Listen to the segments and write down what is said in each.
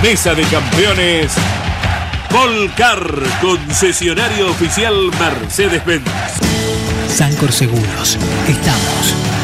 Mesa de Campeones. Volcar, concesionario oficial Mercedes-Benz. Sancor Seguros. Estamos.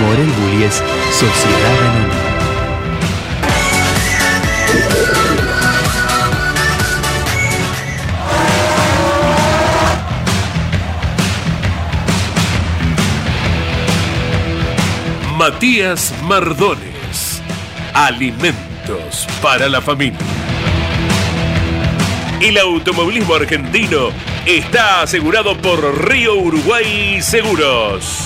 Morel Bullies Sociedad Anónima. Matías Mardones. Alimentos para la familia. El automovilismo argentino está asegurado por Río Uruguay Seguros.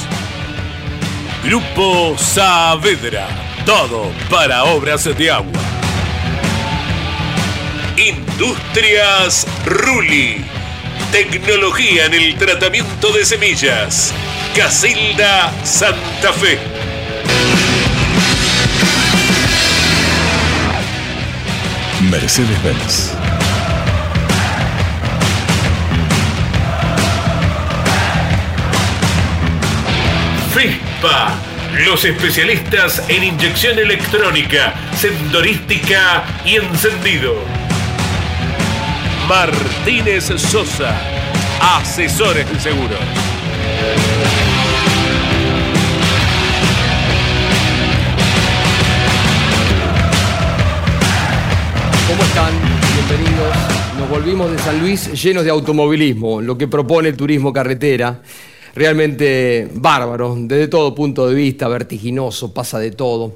Grupo Saavedra. Todo para obras de agua. Industrias Ruli. Tecnología en el tratamiento de semillas. Casilda Santa Fe. Mercedes-Benz. Los especialistas en inyección electrónica, sendorística y encendido. Martínez Sosa, asesores de seguro. ¿Cómo están? Bienvenidos. Nos volvimos de San Luis llenos de automovilismo, lo que propone el turismo carretera. Realmente bárbaro, desde todo punto de vista, vertiginoso, pasa de todo.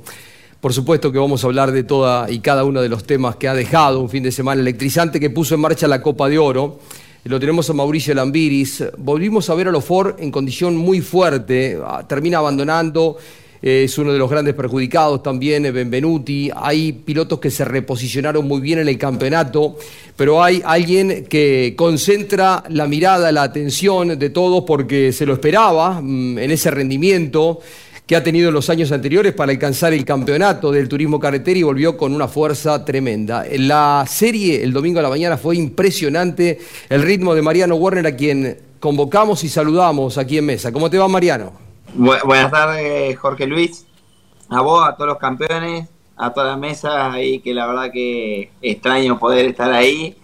Por supuesto que vamos a hablar de toda y cada uno de los temas que ha dejado un fin de semana electrizante que puso en marcha la Copa de Oro. Lo tenemos a Mauricio Lambiris. Volvimos a ver a los Ford en condición muy fuerte. Ah, Termina abandonando. Eh, Es uno de los grandes perjudicados también, eh, Benvenuti. Hay pilotos que se reposicionaron muy bien en el campeonato, pero hay alguien que concentra la mirada, la atención de todos porque se lo esperaba mm, en ese rendimiento que ha tenido en los años anteriores para alcanzar el campeonato del turismo carretera y volvió con una fuerza tremenda. En la serie el domingo a la mañana fue impresionante el ritmo de Mariano Werner a quien convocamos y saludamos aquí en mesa. ¿Cómo te va Mariano? Bu- buenas tardes, Jorge Luis. A vos, a todos los campeones, a toda la mesa ahí, que la verdad que extraño poder estar ahí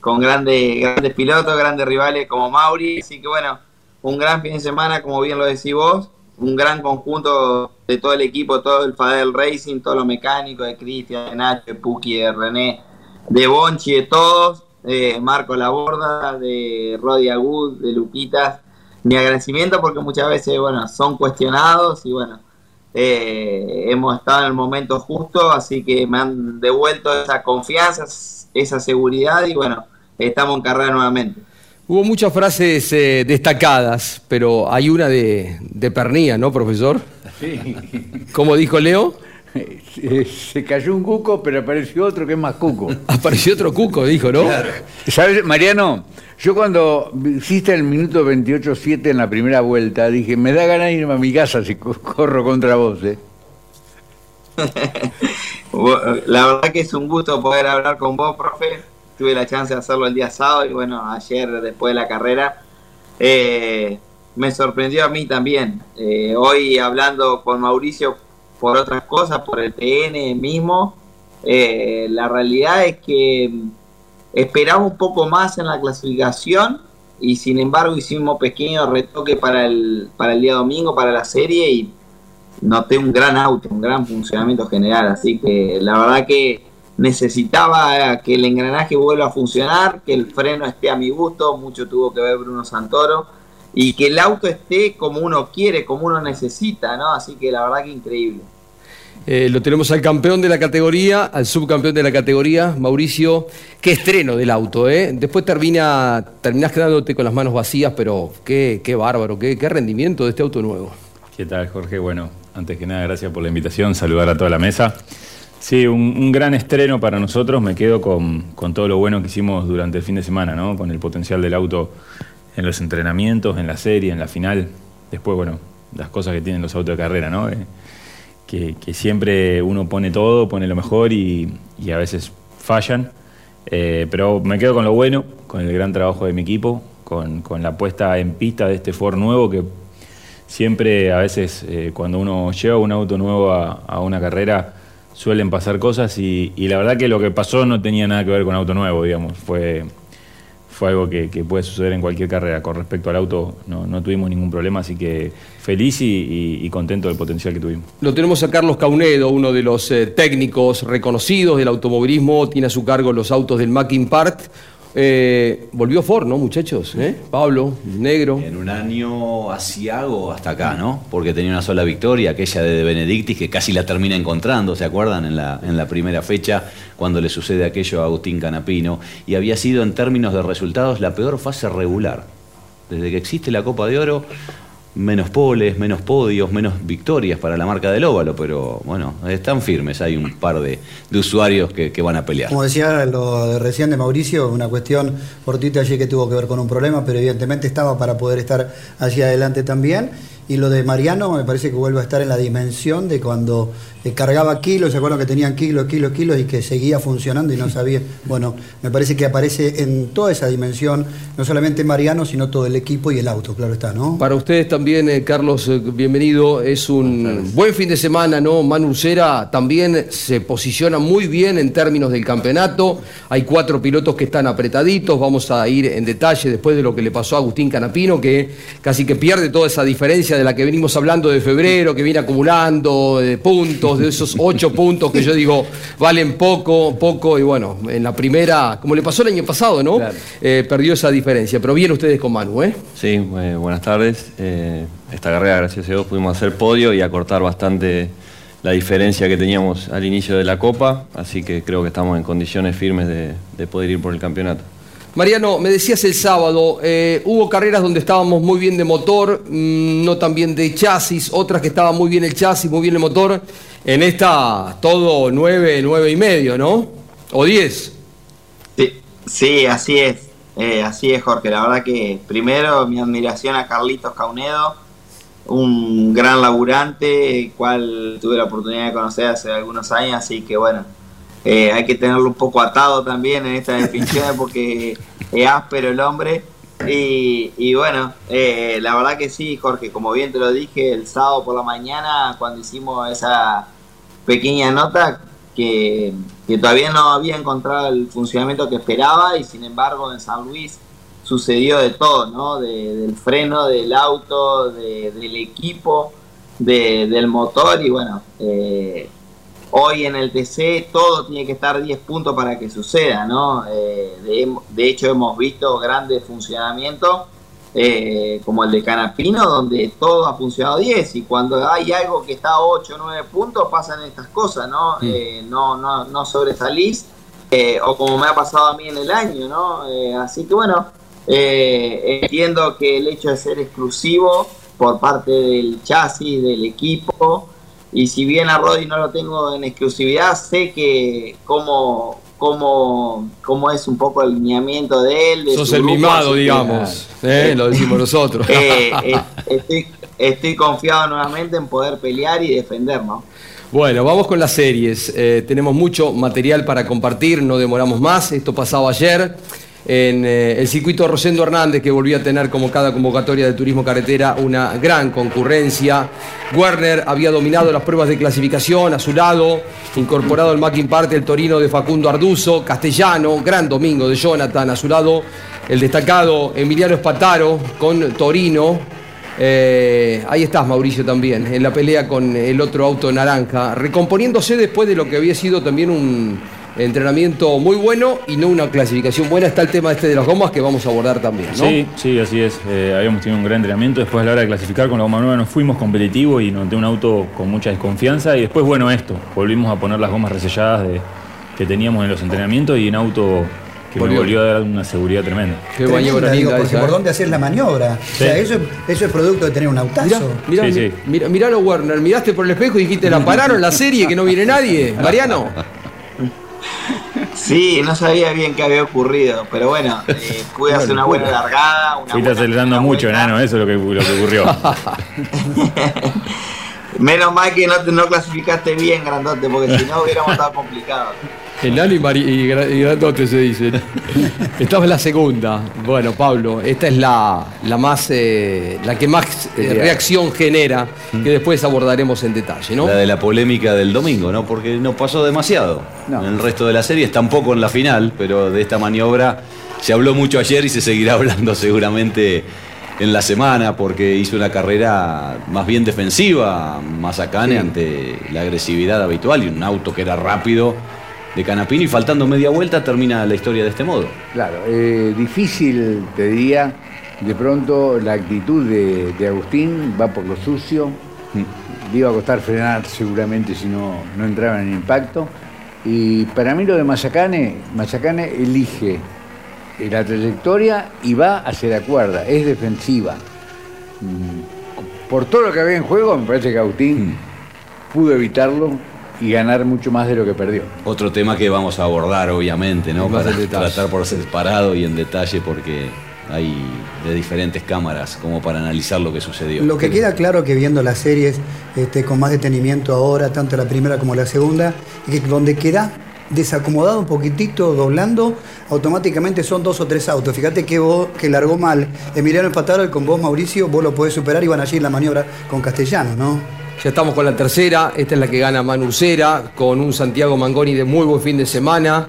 con grandes, grandes pilotos, grandes rivales como Mauri. Así que bueno, un gran fin de semana, como bien lo decís vos, un gran conjunto de todo el equipo, todo el Fadel Racing, todos los mecánicos, de Cristian, de Nacho, de Puki, de René, de Bonchi, de todos, de Marco Laborda, de Rodi Agud, de Luquitas. Mi agradecimiento porque muchas veces, bueno, son cuestionados y bueno, eh, hemos estado en el momento justo, así que me han devuelto esa confianza, esa seguridad y bueno, estamos en carrera nuevamente. Hubo muchas frases eh, destacadas, pero hay una de, de Pernía, ¿no, profesor? Sí. ¿Cómo dijo Leo? Se, se cayó un cuco, pero apareció otro que es más cuco. Apareció otro cuco, dijo, ¿no? ¿Sabes, Mariano? Yo cuando hiciste el minuto 28-7 en la primera vuelta, dije, me da ganas de irme a mi casa si co- corro contra vos, ¿eh? La verdad que es un gusto poder hablar con vos, profe. Tuve la chance de hacerlo el día sábado y bueno, ayer después de la carrera eh, me sorprendió a mí también. Eh, hoy hablando con Mauricio por otras cosas, por el TN mismo, eh, la realidad es que esperaba un poco más en la clasificación y sin embargo hicimos pequeño retoque para el, para el día domingo, para la serie y noté un gran auto, un gran funcionamiento general, así que la verdad que necesitaba que el engranaje vuelva a funcionar, que el freno esté a mi gusto, mucho tuvo que ver Bruno Santoro, y que el auto esté como uno quiere, como uno necesita, ¿no? Así que la verdad que increíble. Eh, lo tenemos al campeón de la categoría, al subcampeón de la categoría, Mauricio. Qué estreno del auto, ¿eh? Después termina, terminás quedándote con las manos vacías, pero qué, qué bárbaro, qué, qué rendimiento de este auto nuevo. ¿Qué tal, Jorge? Bueno, antes que nada, gracias por la invitación, saludar a toda la mesa. Sí, un, gran estreno para nosotros. Me quedo con, con, todo lo bueno que hicimos durante el fin de semana, ¿no? Con el potencial del auto en los entrenamientos, en la serie, en la final. Después, bueno, las cosas que tienen los autos de carrera, ¿no? Eh, que, siempre uno pone todo, pone lo mejor y, a veces fallan. Eh, pero me quedo con lo bueno, con el gran trabajo de mi equipo, con, la puesta en pista de este Ford nuevo que siempre a veces eh, cuando uno lleva un auto nuevo a, una carrera suelen pasar cosas y, la verdad que lo que pasó no tenía nada que ver con auto nuevo, digamos, fue, fue algo que, puede suceder en cualquier carrera. Con respecto al auto no, tuvimos ningún problema, así que feliz y, contento del potencial que tuvimos. Lo tenemos a Carlos Caunedo, uno de los eh, técnicos reconocidos del automovilismo, tiene a su cargo los autos del Mackin Part. Eh, volvió Ford, ¿no, muchachos? ¿Eh? Pablo, negro. En un año asiago hasta acá, ¿no? Porque tenía una sola victoria, aquella de Benedictis, que casi la termina encontrando, ¿se acuerdan? En la, en la primera fecha, cuando le sucede aquello a Agustín Canapino. Y había sido, en términos de resultados, la peor fase regular. Desde que existe la Copa de Oro, menos poles, menos podios, menos victorias para la marca del óvalo, pero bueno, están firmes, hay un par de, usuarios que, van a pelear. Como decía lo de recién de Mauricio, una cuestión fortuita allí que tuvo que ver con un problema, pero evidentemente estaba para poder estar allí adelante también. Y lo de Mariano me parece que vuelve a estar en la dimensión de cuando eh, cargaba kilos, ¿se acuerdan que tenían kilos, kilos, kilos y que seguía funcionando y no sabía? Bueno, me parece que aparece en toda esa dimensión, no solamente Mariano, sino todo el equipo y el auto, claro está, ¿no? Para ustedes también, eh, Carlos, eh, bienvenido. Es un buen fin de semana, ¿no? Manu Cera también se posiciona muy bien en términos del campeonato. Hay cuatro pilotos que están apretaditos. Vamos a ir en detalle después de lo que le pasó a Agustín Canapino, que casi que pierde toda esa diferencia de la que venimos hablando de febrero, que viene acumulando de puntos, de esos ocho puntos que yo digo valen poco, poco, y bueno, en la primera, como le pasó el año pasado, ¿no? Eh, perdió esa diferencia. Pero bien ustedes con Manu, ¿eh? Sí, eh, buenas tardes. Eh, esta carrera, gracias a Dios, pudimos hacer podio y acortar bastante la diferencia que teníamos al inicio de la Copa, así que creo que estamos en condiciones firmes de poder ir por el campeonato. Mariano, me decías el sábado, eh, hubo carreras donde estábamos muy bien de motor, mm, no tan bien de chasis, otras que estaba muy bien el chasis, muy bien el motor. En esta todo nueve, nueve y medio, ¿no? O diez. Sí, sí así es. Eh, así es, Jorge. La verdad que primero mi admiración a Carlitos Caunedo, un gran laburante, el cual tuve la oportunidad de conocer hace algunos años, así que bueno, eh, hay que tenerlo un poco atado también en esta definición porque es áspero el hombre. Y, bueno, eh, la verdad que sí, Jorge, como bien te lo dije el sábado por la mañana cuando hicimos esa pequeña nota que, todavía no había encontrado el funcionamiento que esperaba y sin embargo en San Luis sucedió de todo, ¿no? del freno, del auto, del equipo, del motor y bueno, eh, Hoy en el TC todo tiene que estar 10 puntos para que suceda, ¿no? Eh, de, hecho hemos visto grandes funcionamientos eh, como el de Canapino, donde todo ha funcionado 10 y cuando hay algo que está a 8 o 9 puntos pasan estas cosas, ¿no? Eh, no, no, no sobresalís, o como me ha pasado a mí en el año, ¿no? así que bueno, entiendo que el hecho de ser exclusivo por parte del chasis, del equipo, y si bien a Roddy no lo tengo en exclusividad, sé que cómo, cómo, cómo es un poco el lineamiento de él. Sos el mimado, digamos, ¿eh? lo decimos nosotros. Eh, eh, estoy, confiado nuevamente en poder pelear y defendernos. Bueno, vamos con las series. tenemos mucho material para compartir, no demoramos más. Esto pasaba ayer. En eh, el circuito Rosendo Hernández, que volvió a tener como cada convocatoria de turismo carretera una gran concurrencia. Werner había dominado las pruebas de clasificación a su lado, incorporado al Mackin Parte el Torino de Facundo Arduzo, Castellano, gran domingo de Jonathan a su lado, el destacado Emiliano Espataro con Torino. Eh, ahí estás, Mauricio, también, en la pelea con el otro auto naranja, recomponiéndose después de lo que había sido también un entrenamiento muy bueno y no una clasificación buena. Está el tema este de las gomas que vamos a abordar también, ¿no? Sí, sí, así es. Eh, habíamos tenido un gran entrenamiento. Después a la hora de clasificar con la goma nueva nos fuimos competitivos y noté un auto con mucha desconfianza. Y después, bueno, esto. Volvimos a poner las gomas reselladas de- que teníamos en los entrenamientos y en auto que Volvió. me volvió a dar una seguridad tremenda. Qué Tremenda, digo, porque esa, por ¿eh? dónde hacer la maniobra. O sea, eso, eso es producto de tener un autazo. Mirá, Sí, mi- sí. mira- miralo, Werner. Miraste por el espejo y dijiste, ¿la pararon la serie que no viene nadie? Mariano. Sí, no sabía bien qué había ocurrido, pero bueno, eh, pude hacer una buena largada. Una Fuiste acelerando mucho, vuelta. enano, eso es lo que, lo que ocurrió. Menos mal que no, no clasificaste bien, grandote, porque si no hubiéramos estado complicados. Enano y, Mari- y gra- y grandote se dice. Estaba en la segunda. Bueno, Pablo, esta es la, la más eh, la que más eh, reacción genera, que después abordaremos en detalle, ¿no? La de la polémica del domingo, ¿no? Porque no pasó demasiado. No. En el resto de las series, tampoco en la final, pero de esta maniobra se habló mucho ayer y se seguirá hablando seguramente en la semana, porque hizo una carrera más bien defensiva, Mazacane, ante la agresividad habitual y un auto que era rápido de Canapino y faltando media vuelta termina la historia de este modo. Claro, eh, difícil, te diría, de pronto la actitud de, de Agustín va por lo sucio. Le iba a costar frenar seguramente si no, no entraba en impacto. Y para mí lo de Mazacane, Mazacane elige la trayectoria y va hacia la cuerda, es defensiva. Mm, Por todo lo que había en juego, me parece que Agustín pudo evitarlo y ganar mucho más de lo que perdió. Otro tema que vamos a abordar, obviamente, ¿no? Para tratar por separado y en detalle, porque hay de diferentes cámaras como para analizar lo que sucedió. Lo que queda claro que viendo las series este, con más detenimiento ahora, tanto la primera como la segunda, es que donde queda desacomodado un poquitito, doblando, automáticamente son dos o tres autos. Fíjate que vos, que largó mal Emiliano Empataro y con vos, Mauricio, vos lo podés superar y van allí en la maniobra con Castellano, ¿no? Ya estamos con la tercera, esta es la que gana Manu Cera, con un Santiago Mangoni de muy buen fin de semana.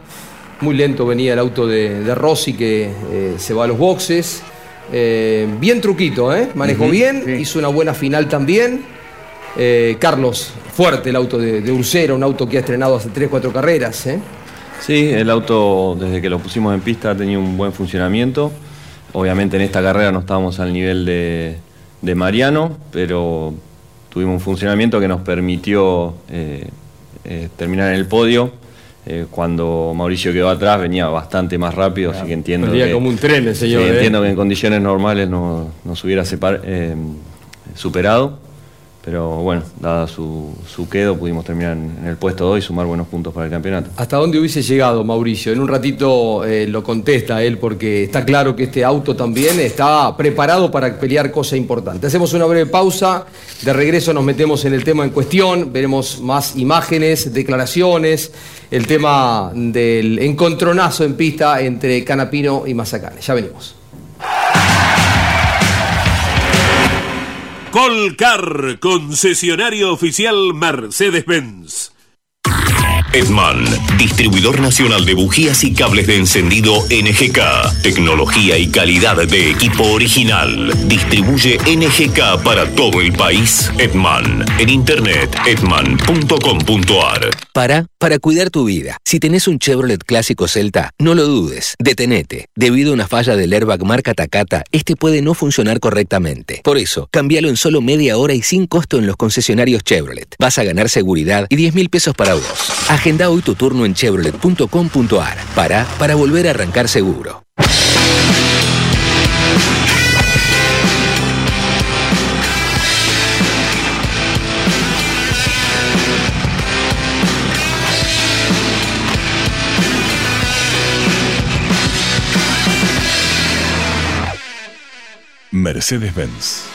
Muy lento venía el auto de, de Rossi que eh, se va a los boxes. Eh, bien truquito, ¿eh? manejó bien, sí. hizo una buena final también. Eh, Carlos, fuerte el auto de, de Ursera, un auto que ha estrenado hace 3-4 carreras. ¿eh? Sí, el auto desde que lo pusimos en pista ha tenido un buen funcionamiento. Obviamente en esta carrera no estábamos al nivel de, de Mariano, pero tuvimos un funcionamiento que nos permitió eh, eh, terminar en el podio. Eh, cuando Mauricio quedó atrás venía bastante más rápido, así que entiendo Venía que, como un tren el señor. ¿eh? entiendo que en condiciones normales no- nos hubiera separ- superado. Pero bueno, dada su, su quedo, pudimos terminar en, el puesto 2 y sumar buenos puntos para el campeonato. ¿Hasta dónde hubiese llegado Mauricio? En un ratito eh, lo contesta él porque está claro que este auto también está preparado para pelear cosa importante. Hacemos una breve pausa, de regreso nos metemos en el tema en cuestión, veremos más imágenes, declaraciones, el tema del encontronazo en pista entre Canapino y Mazacane. Ya venimos. Colcar, concesionario oficial Mercedes-Benz. Edman, distribuidor nacional de bujías y cables de encendido NGK. Tecnología y calidad de equipo original. Distribuye NGK para todo el país. Edman. En internet, edman.com.ar. Para, para cuidar tu vida. Si tenés un Chevrolet clásico Celta, no lo dudes, detenete. Debido a una falla del airbag marca Takata, este puede no funcionar correctamente. Por eso, cambialo en solo media hora y sin costo en los concesionarios Chevrolet. Vas a ganar seguridad y 10 mil pesos para vos. Agenda hoy tu turno en chevrolet.com.ar. Para, para volver a arrancar seguro. Mercedes-Benz.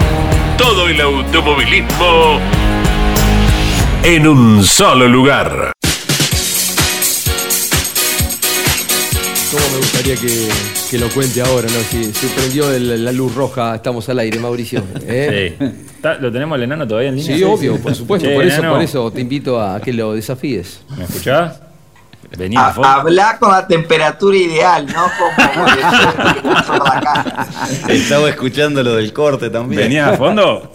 todo el automovilismo en un solo lugar. ¿Cómo me gustaría que, que lo cuente ahora, no? Si, si prendió el- la luz roja, estamos al aire, Mauricio. ¿eh? Sí. ¿Está- ¿Lo tenemos el enano todavía en línea? Sí, obvio, por supuesto. Che, por, eso, enano, por eso te invito a que lo desafíes. ¿Me escuchás? Venía A- a fondo. habla con la temperatura ideal, no como Estaba escuchando lo del corte también. ¿Venías a fondo?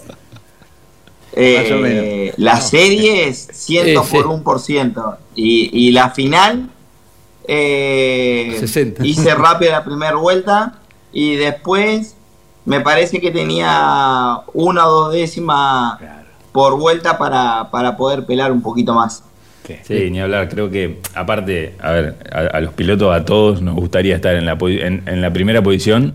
Eh, Más o menos. La serie es 100 Eh, por sí. 1%. Y, y la final eh, 60. hice rápido la primera vuelta y después me parece que tenía una o dos décimas por vuelta para, para poder pelar un poquito más. Sí, ni hablar. Creo que, aparte, a ver, a, a los pilotos, a todos nos gustaría estar en la, posi- en, en la primera posición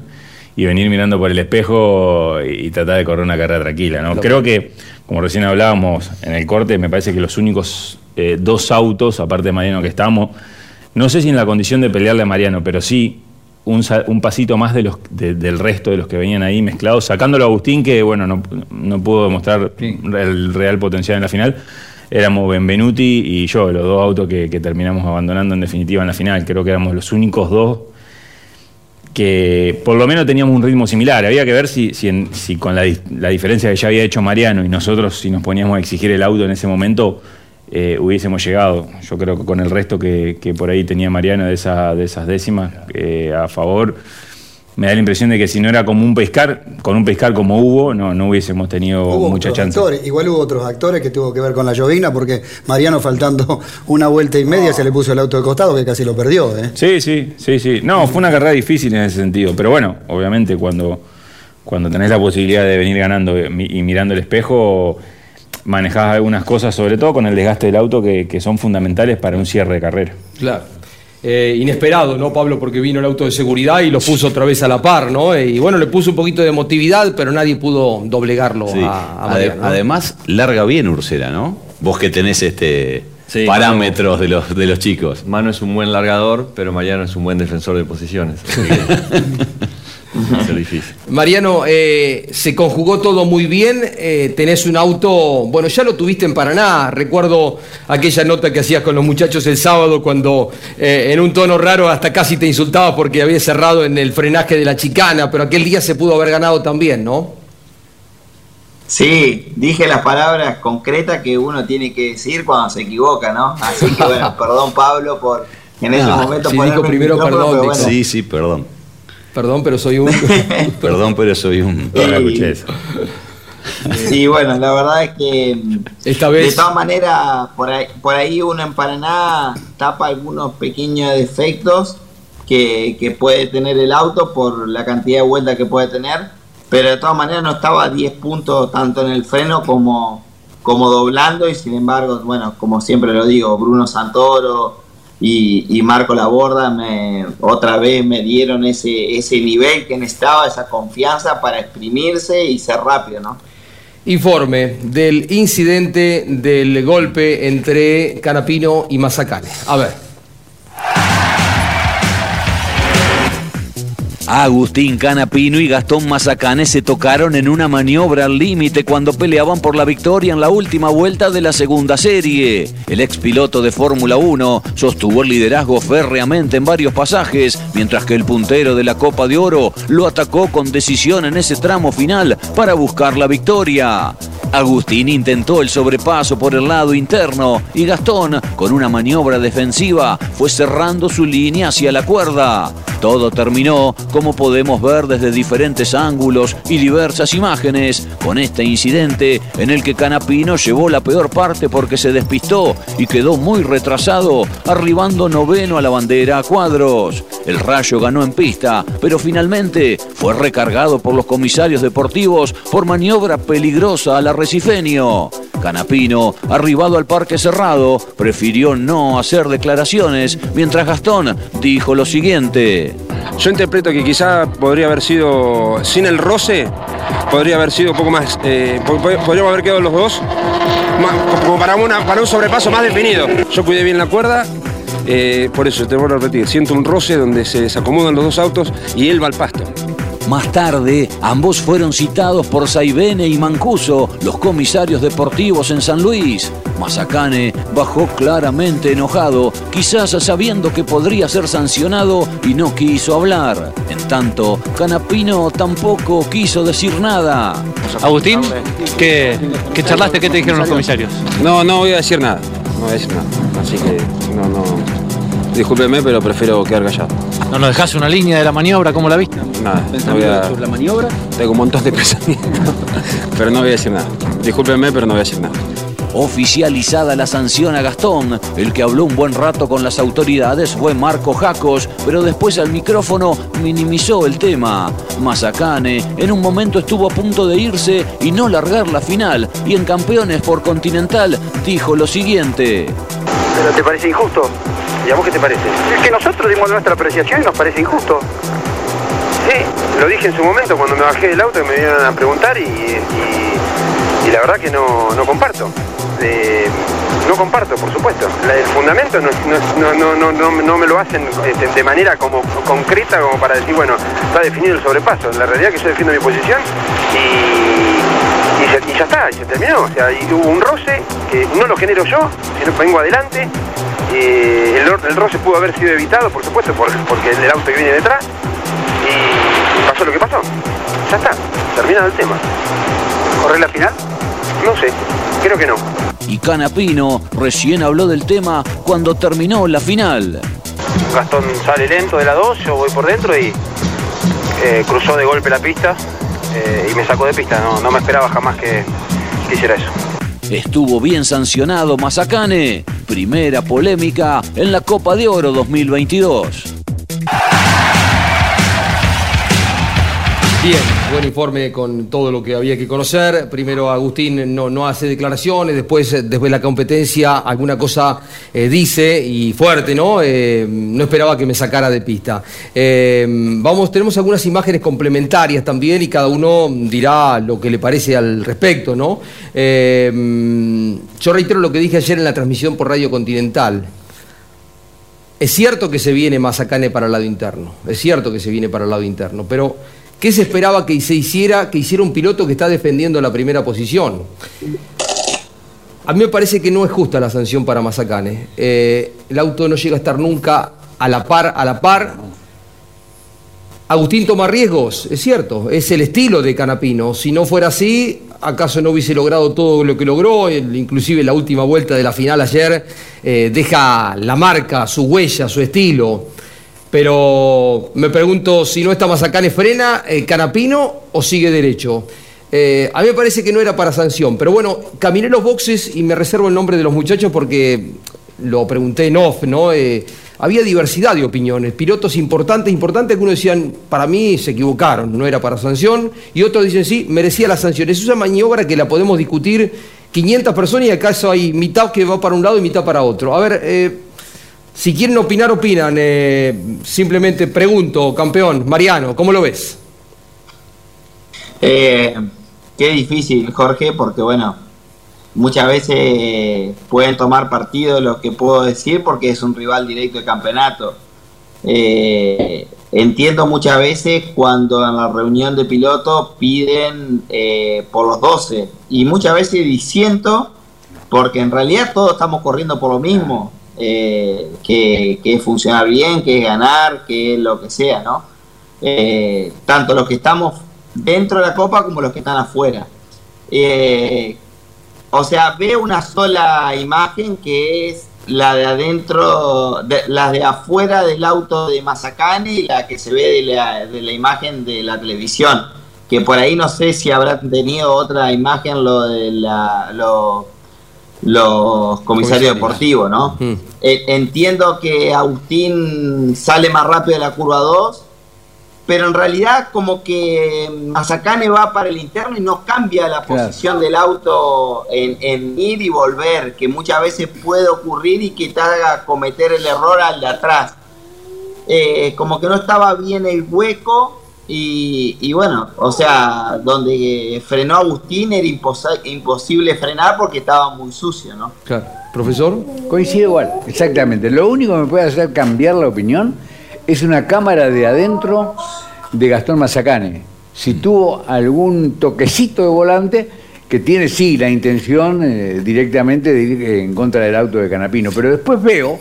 y venir mirando por el espejo y, y tratar de correr una carrera tranquila. Creo que, como recién hablábamos en el corte, me parece que los únicos eh, dos autos, aparte de Mariano, que estamos, no sé si en la condición de pelearle a Mariano, pero sí un pasito más de los, de- del resto de los que venían ahí mezclados, sacándolo a Agustín, que bueno, no, no pudo demostrar el real potencial en la final. Éramos Benvenuti y yo, los dos autos que, que terminamos abandonando en definitiva en la final. Creo que éramos los únicos dos que por lo menos teníamos un ritmo similar. Había que ver si, si, en- si con la, la diferencia que ya había hecho Mariano y nosotros, si nos poníamos a exigir el auto en ese momento, eh, hubiésemos llegado. Yo creo que con el resto que, que por ahí tenía Mariano de, esa- de esas décimas eh, a favor, me da la impresión de que si no era como un pescar, con un pescar como hubo, no, no hubiésemos tenido Hubo mucha chance. actores, igual hubo otros actores que tuvo que ver con la llovina, porque Mariano faltando una vuelta y media se le puso el auto de costado que casi lo perdió. ¿eh? Sí, sí, sí, sí. No, fue una carrera difícil en ese sentido. Pero bueno, obviamente cuando, cuando tenés la posibilidad de venir ganando y mirando el espejo, manejás algunas cosas, sobre todo con el desgaste del auto, que, que son fundamentales para un cierre de carrera. Claro. Eh, inesperado, ¿no, Pablo? Porque vino el auto de seguridad y lo puso otra vez a la par, ¿no? Eh, Y bueno, le puso un poquito de emotividad, pero nadie pudo doblegarlo Sí. a, a Ade- Mariano, ¿no? Además, larga bien Ursera, ¿no? Vos que tenés este Sí, parámetros de los, de los chicos. Mano es un buen largador, pero Mariano es un buen defensor de posiciones. así que va a ser difícil. Mariano, eh, se conjugó todo muy bien. eh, tenés un auto, bueno, ya lo tuviste en Paraná. Recuerdo aquella nota que hacías con los muchachos el sábado cuando eh, en un tono raro hasta casi te insultabas porque había cerrado en el frenaje de la chicana, pero aquel día se pudo haber ganado también, ¿no? Sí, dije las palabras concretas que uno tiene que decir cuando se equivoca, ¿no? Así que bueno, perdón Pablo por en ese Ah, momento sí, ponerme dijo el primero micrófono, perdón, pero dijo. bueno. Sí, sí, perdón. Perdón, pero soy un... Perdón, pero soy un. Escuché eso. Sí, bueno, la verdad es que Esta de vez... todas maneras por ahí, por ahí uno en Paraná tapa algunos pequeños defectos que, que puede tener el auto por la cantidad de vueltas que puede tener, pero de todas maneras no estaba a 10 puntos tanto en el freno como, como doblando y sin embargo, bueno, como siempre lo digo, Bruno Santoro y, Marco Laborda me, otra vez me dieron ese, ese nivel que necesitaba, esa confianza para exprimirse y ser rápido, ¿no? Informe del incidente del golpe entre Canapino y Mazacane. A ver. Agustín Canapino y Gastón Mazacane se tocaron en una maniobra al límite cuando peleaban por la victoria en la última vuelta de la segunda serie. El ex piloto de Fórmula 1 sostuvo el liderazgo férreamente en varios pasajes, mientras que el puntero de la Copa de Oro lo atacó con decisión en ese tramo final para buscar la victoria. Agustín intentó el sobrepaso por el lado interno y Gastón, con una maniobra defensiva, fue cerrando su línea hacia la cuerda. Todo terminó, como podemos ver desde diferentes ángulos y diversas imágenes, con este incidente en el que Canapino llevó la peor parte porque se despistó y quedó muy retrasado, arribando noveno a la bandera a cuadros. El Rayo ganó en pista, pero finalmente fue recargado por los comisarios deportivos por maniobra peligrosa al Canapino, arribado al parque cerrado, prefirió no hacer declaraciones, mientras Gastón dijo lo siguiente. Yo interpreto que quizá podría haber sido, sin el roce, podría haber sido un poco más, eh, po- po- podríamos haber quedado los dos, como para, para un sobrepaso más definido. Yo cuidé bien la cuerda, eh, por eso te vuelvo a repetir, siento un roce donde se desacomodan los dos autos y él va al pasto. Más tarde, ambos fueron citados por Saibene y Mancuso, los comisarios deportivos en San Luis. Mazacane bajó claramente enojado, quizás sabiendo que podría ser sancionado y no quiso hablar. En tanto, Canapino tampoco quiso decir nada. Agustín, ¿qué, qué charlaste? ¿Qué te dijeron los comisarios? No, no voy a decir nada, no voy a decir nada. Así que. Discúlpeme, pero prefiero quedar callado. ¿No nos dejaste una línea de la maniobra? ¿Cómo la viste? Nada, no voy a... la maniobra? Tengo un montón de pensamientos, pero no voy a decir nada. Discúlpenme, pero no voy a decir nada. Oficializada la sanción a Gastón, el que habló un buen rato con las autoridades fue Marco Jacos, pero después al micrófono minimizó el tema. Mazacane en un momento estuvo a punto de irse y no largar la final, y en Campeones por Continental dijo lo siguiente. ¿Pero te parece injusto? ¿Y a vos qué te parece? Es que nosotros dimos nuestra apreciación y nos parece injusto. Sí, lo dije en su momento cuando me bajé del auto y me vinieron a preguntar y, y- y la verdad que no, no comparto. Eh, no comparto, por supuesto. La- el fundamento no, no- no- no- no- no- no me lo hacen este, de manera como concreta como para decir, bueno, está definido el sobrepaso. La realidad es que yo defiendo mi posición y, y, se- y ya está, y se terminó. O sea, y hubo un roce que no lo genero yo, sino que vengo adelante. Eh, el, el roce pudo haber sido evitado, por supuesto, por- porque el auto que viene detrás. Y pasó lo que pasó. Ya está, terminado el tema. ¿Correr la final? No sé, creo que no. Y Canapino recién habló del tema cuando terminó la final. Gastón sale lento de la 2, yo voy por dentro y eh, cruzó de golpe la pista eh, y me sacó de pista. No, no me esperaba jamás que, que hiciera eso. Estuvo bien sancionado Mazacane. Primera polémica en la Copa de Oro 2022. Bien, buen informe con todo lo que había que conocer. Primero Agustín no, no hace declaraciones, después, eh, después de la competencia alguna cosa eh, dice y fuerte, ¿no? Eh, no esperaba que me sacara de pista. Vamos, tenemos algunas imágenes complementarias también y cada uno dirá lo que le parece al respecto, ¿no? Yo reitero lo que dije ayer en la transmisión por Radio Continental. Es cierto que se viene Mazacane para el lado interno, es cierto que se viene para el lado interno, pero ¿qué se esperaba que se hiciera, que hiciera un piloto que está defendiendo la primera posición? A mí me parece que no es justa la sanción para Mazacane. Eh, el auto no llega a estar nunca a la par, a la par. Agustín toma riesgos, es cierto, es el estilo de Canapino. Si no fuera así, acaso no hubiese logrado todo lo que logró, inclusive la última vuelta de la final ayer eh, deja la marca, su huella, su estilo. Pero me pregunto si no está Mazacane frena, eh, Canapino o sigue derecho. Eh, a mí me parece que no era para sanción, pero bueno, caminé los boxes y me reservo el nombre de los muchachos porque lo pregunté en off, ¿no? Eh, había diversidad de opiniones, pilotos importantes, importantes, algunos decían, para mí se equivocaron, no era para sanción, y otros dicen, sí, merecía la sanción. Es una maniobra que la podemos discutir 500 personas y acaso hay mitad que va para un lado y mitad para otro. A ver, si quieren opinar, opinan. Eh, simplemente pregunto, campeón, Mariano, ¿cómo lo ves? Eh, qué difícil, Jorge, porque bueno, muchas veces pueden tomar partido lo que puedo decir porque es un rival directo de campeonato. Eh, entiendo muchas veces cuando en la reunión de pilotos piden eh, por los 12 y muchas veces diciendo porque en realidad todos estamos corriendo por lo mismo, eh, que, que funcionar bien, que es ganar, que es lo que sea, ¿no? tanto los que estamos dentro de la copa como los que están afuera. o sea, veo una sola imagen que es la de adentro, de, la de afuera del auto de Mazacane y la que se ve de la, de la imagen de la televisión. Que por ahí no sé si habrá tenido otra imagen lo de la, lo, los comisarios deportivos, ¿no? Eh, entiendo que Agustín sale más rápido de la curva 2 pero en realidad como que Mazacane va para el interno y no cambia la posición del auto en, ir y volver, que muchas veces puede ocurrir y que te haga cometer el error al de atrás. Eh, como que no estaba bien el hueco y, bueno, o sea, donde frenó Agustín era imposible frenar porque estaba muy sucio, ¿no? Claro. Profesor. Coincido igual, exactamente. Lo único que me puede hacer cambiar la opinión es una cámara de adentro de Gastón Mazacane. Si tuvo algún toquecito de volante, que tiene sí la intención eh, directamente de ir en contra del auto de Canapino, pero después veo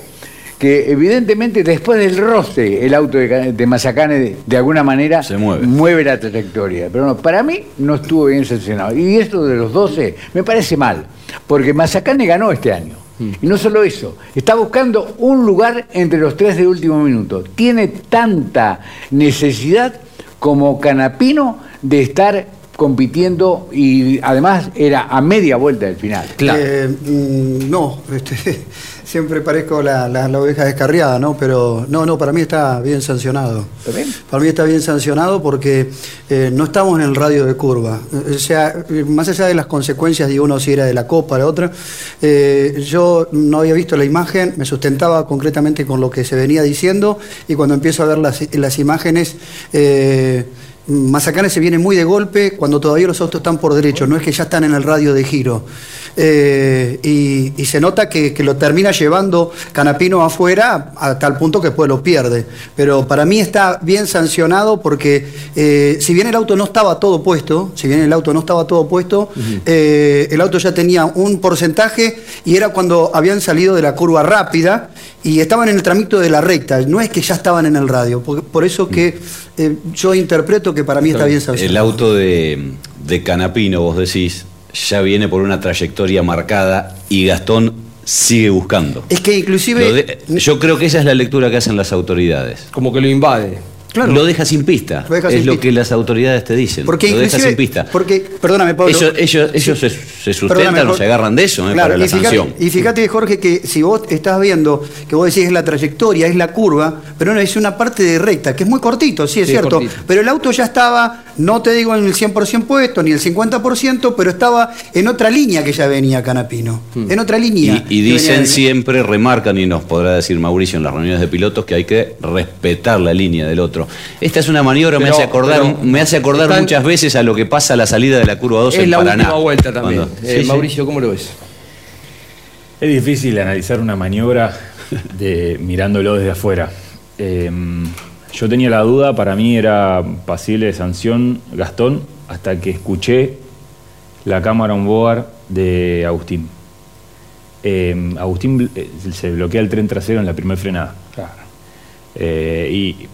que evidentemente después del roce el auto de, Mazacane de, alguna manera mueve. la trayectoria. Pero no, para mí no estuvo bien sancionado. Y esto de los 12 me parece mal, porque Mazacane ganó este año. Y no solo eso, está buscando un lugar entre los tres de último minuto. Tiene tanta necesidad como Canapino de estar compitiendo y además era a media vuelta del final. Claro. Eh, mm, no, este, siempre parezco la, oveja descarriada, ¿no? Pero no, no, para mí está bien sancionado. Para mí está bien sancionado porque eh, no estamos en el radio de curva. O sea, más allá de las consecuencias de uno si era de la copa, la otra, eh, yo no había visto la imagen, me sustentaba concretamente con lo que se venía diciendo y cuando empiezo a ver las, las imágenes... Eh, Mazacane se viene muy de golpe cuando todavía los autos están por derecho, no es que ya están en el radio de giro. Eh, y, se nota que, lo termina llevando Canapino afuera a tal punto que después lo pierde. Pero para mí está bien sancionado porque eh, si bien el auto no estaba todo puesto, si bien el auto no estaba todo puesto, eh, el auto ya tenía un porcentaje y era cuando habían salido de la curva rápida y estaban en el tramito de la recta, no es que ya estaban en el radio, por, eso que yo interpreto que para mí está bien sancionado. El auto de, de Canapino, vos decís, ya viene por una trayectoria marcada y Gastón sigue buscando. Es que inclusive... yo creo que esa es la lectura que hacen las autoridades. Como que lo invade. Lo deja sin pista. es lo que las autoridades te dicen. Porque lo deja sin pista. Porque, perdóname, Pablo. Ellos, ellos, se, sustentan o se agarran de eso eh, para la sanción. Y fíjate, Jorge, que si vos estás viendo, que vos decís es la trayectoria, es la curva, pero no, es una parte de recta, que es muy cortito, sí, es cierto. Pero el auto ya estaba, no te digo en el 100% puesto, ni el 50%, pero estaba en otra línea que ya venía Canapino. Hmm. En otra línea. Y, dicen siempre, remarcan, y nos podrá decir Mauricio en las reuniones de pilotos, que hay que respetar la línea del otro. Esta es una maniobra, me hace acordar, me hace acordar muchas veces a lo que pasa a la salida de la curva 2 en Paraná. La última vuelta también. Eh, Mauricio, ¿cómo lo ves? Es difícil analizar una maniobra de, mirándolo desde afuera. Em, yo tenía la duda, para mí era pasible de sanción Gastón, hasta que escuché la cámara on board de Agustín. Em, Agustín eh, se bloquea el tren trasero en la primera frenada. Claro. Eh, y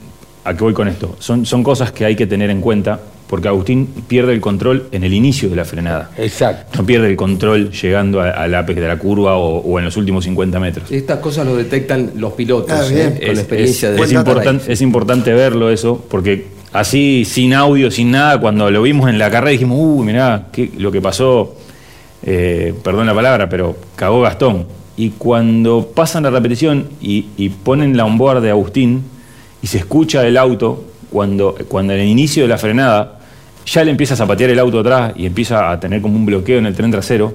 ¿A qué voy con esto? Son, son cosas que hay que tener en cuenta porque Agustín pierde el control en el inicio de la frenada. Exacto. No pierde el control llegando al apex de la curva o, en los últimos 50 metros. Estas cosas lo detectan los pilotos ah, ¿eh? con la experiencia de es, es importante verlo eso, porque así, sin audio, sin nada, cuando lo vimos en la carrera dijimos, uy, mirá, qué, lo que pasó, eh, perdón la palabra, pero cagó Gastón. Y cuando pasan la repetición y, y ponen la onboard de Agustín y se escucha el auto, cuando, cuando en el inicio de la frenada ya le empieza a zapatear el auto atrás y empieza a tener como un bloqueo en el tren trasero,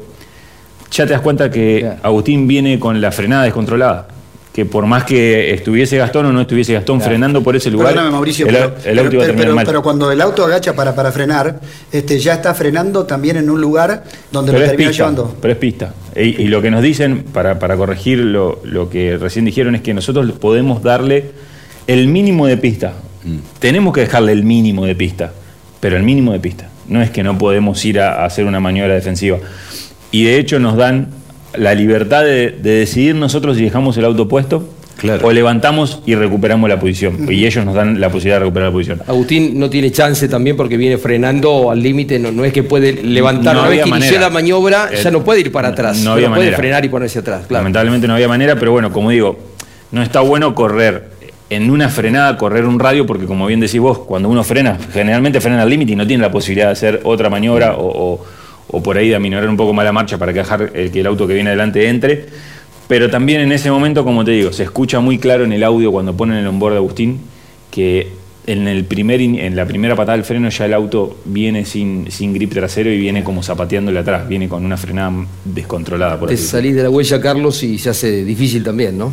ya te das cuenta que Agustín viene con la frenada descontrolada. Que por más que estuviese Gastón o no estuviese Gastón Claro. frenando por ese lugar, Perdóname, Mauricio, el, pero, el auto pero- iba a pero- terminar pero- mal. pero cuando el auto agacha para, para frenar, este, ya está frenando también en un lugar donde pero lo es termina pista, llevando. pero es pista. Y, y lo que nos dicen, para, para corregir lo, lo que recién dijeron, es que nosotros podemos darle el mínimo de pista. Tenemos que dejarle el mínimo de pista, pero el mínimo de pista. No es que no podemos ir a, a hacer una maniobra defensiva. Y de hecho nos dan la libertad de, de decidir nosotros si dejamos el auto puesto o levantamos y recuperamos la posición. Y ellos nos dan la posibilidad de recuperar la posición. Agustín no tiene chance también porque viene frenando al límite, no, no es que puede levantar, No una vez había que inició manera. la maniobra Eh, ya no puede ir para atrás, no no, había puede manera. frenar y ponerse atrás, claro. Lamentablemente no había manera, pero bueno, como digo, no está bueno correr en una frenada, correr un radio, porque como bien decís vos, cuando uno frena, generalmente frena al límite y no tiene la posibilidad de hacer otra maniobra o, o- o por ahí de aminorar un poco más la marcha para que dejar el, que el auto que viene adelante entre. Pero también en ese momento, como te digo, se escucha muy claro en el audio cuando ponen el onboard de Agustín que en, el primer, in- en la primera patada del freno ya el auto viene sin, sin grip trasero y viene como zapateándole atrás, viene con una frenada descontrolada. Por Te así salís de la huella, Carlos, y se hace difícil también, ¿no?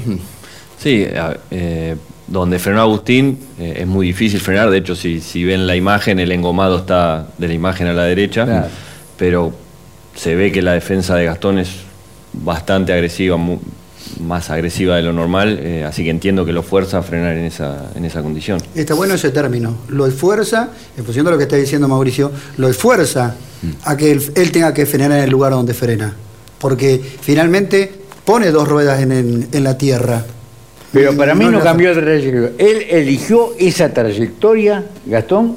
Sí, a- eh, donde frenó Agustín eh, es muy difícil frenar. De hecho, si, si ven la imagen, el engomado está de la imagen a la derecha. Claro. Pero se ve que la defensa de Gastón es bastante agresiva, mu- más agresiva de lo normal. eh, así que entiendo que lo fuerza a frenar en esa, en esa condición. Está bueno ese término. Lo esfuerza, en función de lo que está diciendo Mauricio, lo esfuerza a que él, él tenga que frenar en el lugar donde frena. Porque finalmente pone dos ruedas en, en- en la tierra. Pero para mí No cambió de trayectoria. Él eligió esa trayectoria, Gastón,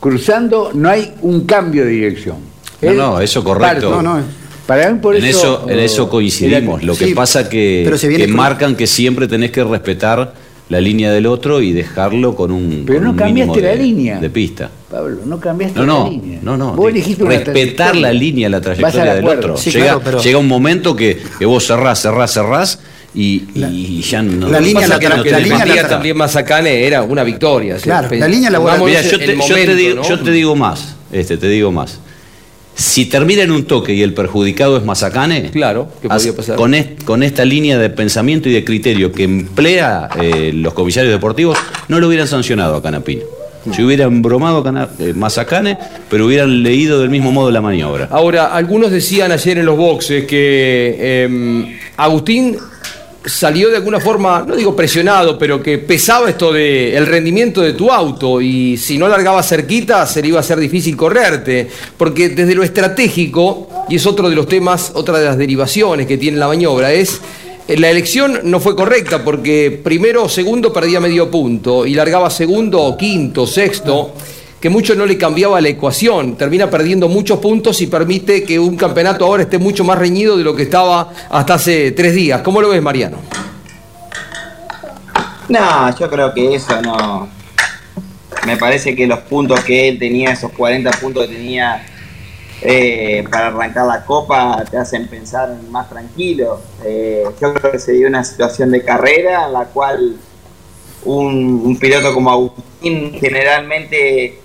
cruzando, no hay un cambio de dirección. No, Él no, eso correcto. parte. No, no, Para mí por en eso, eso, en eso coincidimos. era- Lo que sí, pasa que, pero se viene que con- marcan que siempre tenés que respetar la línea del otro y dejarlo con un, Pero con no un cambiaste mínimo la de, línea. de pista. Pablo, no cambiaste No, no, la línea. no, no. Vos elegiste una respetar la línea, la trayectoria del otro. Sí, llega, claro, pero- llega un momento que, que vos cerrás, cerrás, cerrás y, y ya no. la línea la que la tenés línea la también Mazacane era una victoria. Claro, la línea pongámonos Mira, yo te, yo te digo, ¿no? yo te digo más, este, te digo más. Si termina en un toque y el perjudicado es Mazacane, Claro, haz- podía pasar. Con, est- con esta línea de pensamiento y de criterio que emplea eh, los comisarios deportivos, no lo hubieran sancionado a Canapino. Si hubieran bromado eh, Mazacane, pero hubieran leído del mismo modo la maniobra. Ahora, algunos decían ayer en los boxes que eh, Agustín salió de alguna forma, no digo presionado, pero que pesaba esto de el rendimiento de tu auto y si no largaba cerquita se le iba a ser difícil correrte, porque desde lo estratégico, y es otro de los temas, otra de las derivaciones que tiene la maniobra, es eh, la elección no fue correcta porque primero o segundo perdía medio punto y largaba segundo o quinto, sexto que mucho no le cambiaba la ecuación, termina perdiendo muchos puntos y permite que un campeonato ahora esté mucho más reñido de lo que estaba hasta hace tres días. ¿Cómo lo ves, Mariano? No, yo creo que eso no. Me parece que los puntos que él tenía, esos 40 puntos que tenía eh, para arrancar la copa, te hacen pensar más tranquilo. Eh, yo creo que se dio una situación de carrera en la cual un, un piloto como Agustín generalmente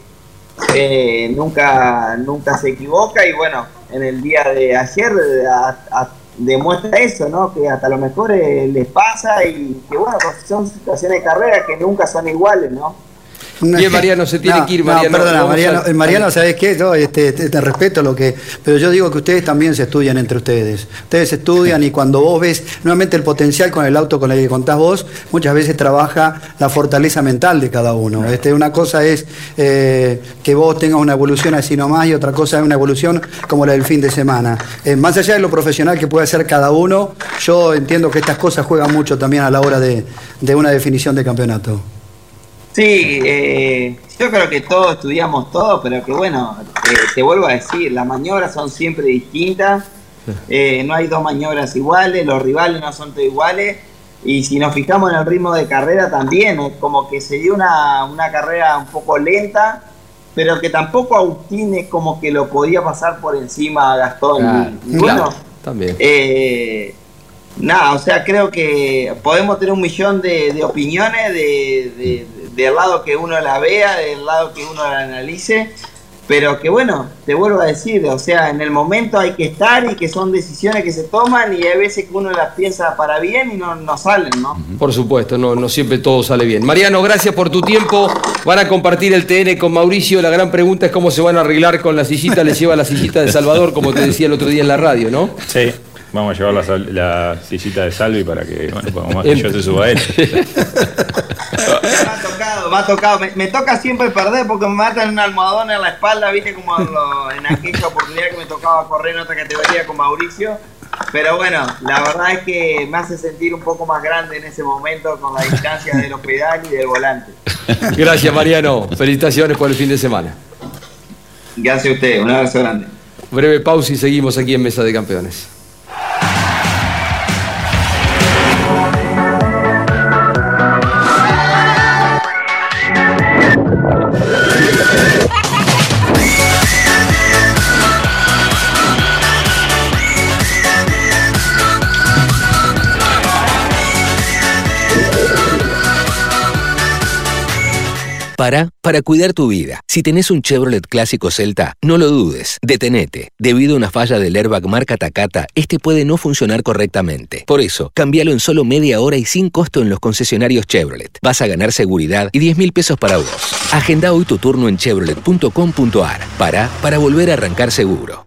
eh, nunca, nunca se equivoca y bueno, en el día de ayer demuestra eso, ¿no? Que hasta lo mejor eh, les pasa y que bueno, son situaciones de carrera que nunca son iguales, ¿no? Bien, Mariano, se tiene que ir, Mariano. No, perdona, Mariano, a- Mariano, ¿sabes qué? Yo este, te, te respeto lo que. Pero yo digo que ustedes también se estudian entre ustedes. Ustedes estudian y cuando vos ves nuevamente el potencial con el auto con el que contás vos, muchas veces trabaja la fortaleza mental de cada uno. Este, una cosa es eh, que vos tengas una evolución así nomás y otra cosa es una evolución como la del fin de semana. Eh, más allá de lo profesional que puede ser cada uno, yo entiendo que estas cosas juegan mucho también a la hora de, de una definición de campeonato. Sí, eh, yo creo que todos estudiamos todo, pero que bueno, eh, te vuelvo a decir, las maniobras son siempre distintas, eh, no hay dos maniobras iguales, los rivales no son todos iguales, y si nos fijamos en el ritmo de carrera también, es como que se dio una, una carrera un poco lenta, pero que tampoco Agustín es como que lo podía pasar por encima a Gastón. Y, y bueno, claro, también. eh, nada, o sea, creo que podemos tener un millón de, de opiniones de, de- del lado que uno la vea, del lado que uno la analice, pero que bueno, te vuelvo a decir, o sea, en el momento hay que estar y que son decisiones que se toman y hay veces que uno las piensa para bien y no, no salen, ¿no? Por supuesto, no, no siempre todo sale bien. Mariano, gracias por tu tiempo. Van a compartir el TN con Mauricio. La gran pregunta es cómo se van a arreglar con la sillita. Les lleva la sillita de Salvador, como te decía el otro día en la radio, ¿no? Sí, vamos a llevar la, sal- la sillita de Salvi para que, bueno, podamos- que yo se suba a él. Me ha tocado, me ha tocado. Me, me toca siempre perder porque me matan un almohadón en la espalda, viste, como lo- en aquella oportunidad que me tocaba correr en otra categoría con Mauricio. Pero bueno, la verdad es que me hace sentir un poco más grande en ese momento con la distancia de los pedales y del volante. Gracias, Mariano. Felicitaciones por el fin de semana. Gracias a usted, un abrazo grande. Breve pausa y seguimos aquí en Mesa de Campeones. Para, para cuidar tu vida. Si tenés un Chevrolet clásico Celta, no lo dudes, detenete. Debido a una falla del airbag marca Takata, este puede no funcionar correctamente. Por eso, cambialo en solo media hora y sin costo en los concesionarios Chevrolet. Vas a ganar seguridad y 10 mil pesos para vos. Agenda hoy tu turno en chevrolet.com.ar. Para, para volver a arrancar seguro.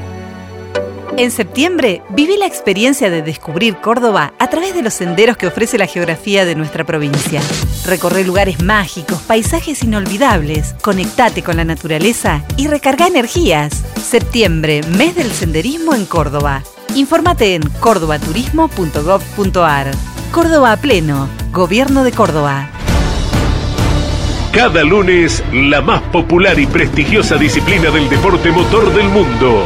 En septiembre, viví la experiencia de descubrir Córdoba a través de los senderos que ofrece la geografía de nuestra provincia. Recorre lugares mágicos, paisajes inolvidables, conectate con la naturaleza y recarga energías. Septiembre, mes del senderismo en Córdoba. Infórmate en cordobaturismo.gov.ar. Córdoba a pleno, Gobierno de Córdoba. Cada lunes, la más popular y prestigiosa disciplina del deporte motor del mundo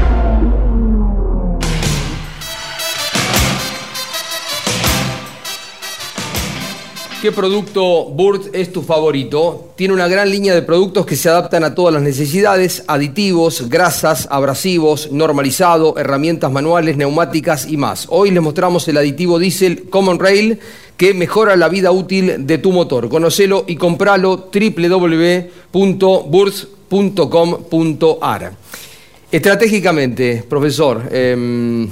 ¿Qué producto Burt es tu favorito? Tiene una gran línea de productos que se adaptan a todas las necesidades, aditivos, grasas, abrasivos, normalizado, herramientas manuales, neumáticas y más. Hoy les mostramos el aditivo diésel Common Rail que mejora la vida útil de tu motor. Conocelo y compralo www.burs.com.ar. Estratégicamente, profesor, eh,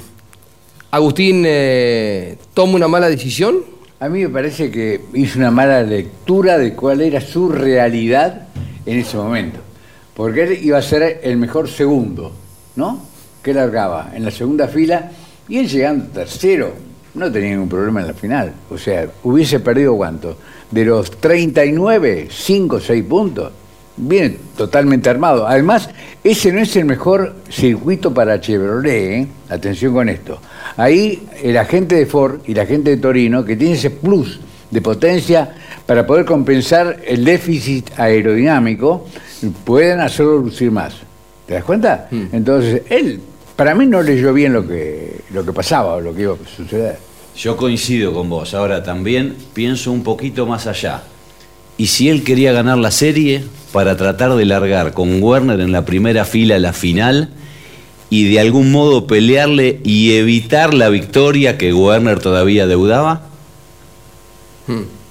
Agustín eh, toma una mala decisión. A mí me parece que hizo una mala lectura de cuál era su realidad en ese momento. Porque él iba a ser el mejor segundo, ¿no? Que largaba en la segunda fila Y él llegando tercero, no tenía ningún problema en la final. O sea, hubiese perdido cuánto? De los 39, 5 o 6 puntos. Viene totalmente armado. Además, ese no es el mejor circuito para Chevrolet, ¿eh? atención con esto. Ahí el agente de Ford y la gente de Torino, que tiene ese plus de potencia para poder compensar el déficit aerodinámico, pueden hacerlo lucir más. ¿Te das cuenta? Entonces, él, para mí no leyó bien lo que, lo que pasaba o lo que iba a suceder. Yo coincido con vos. Ahora también pienso un poquito más allá. Y si él quería ganar la serie para tratar de largar con Werner en la primera fila la final y de algún modo pelearle y evitar la victoria que Werner todavía deudaba.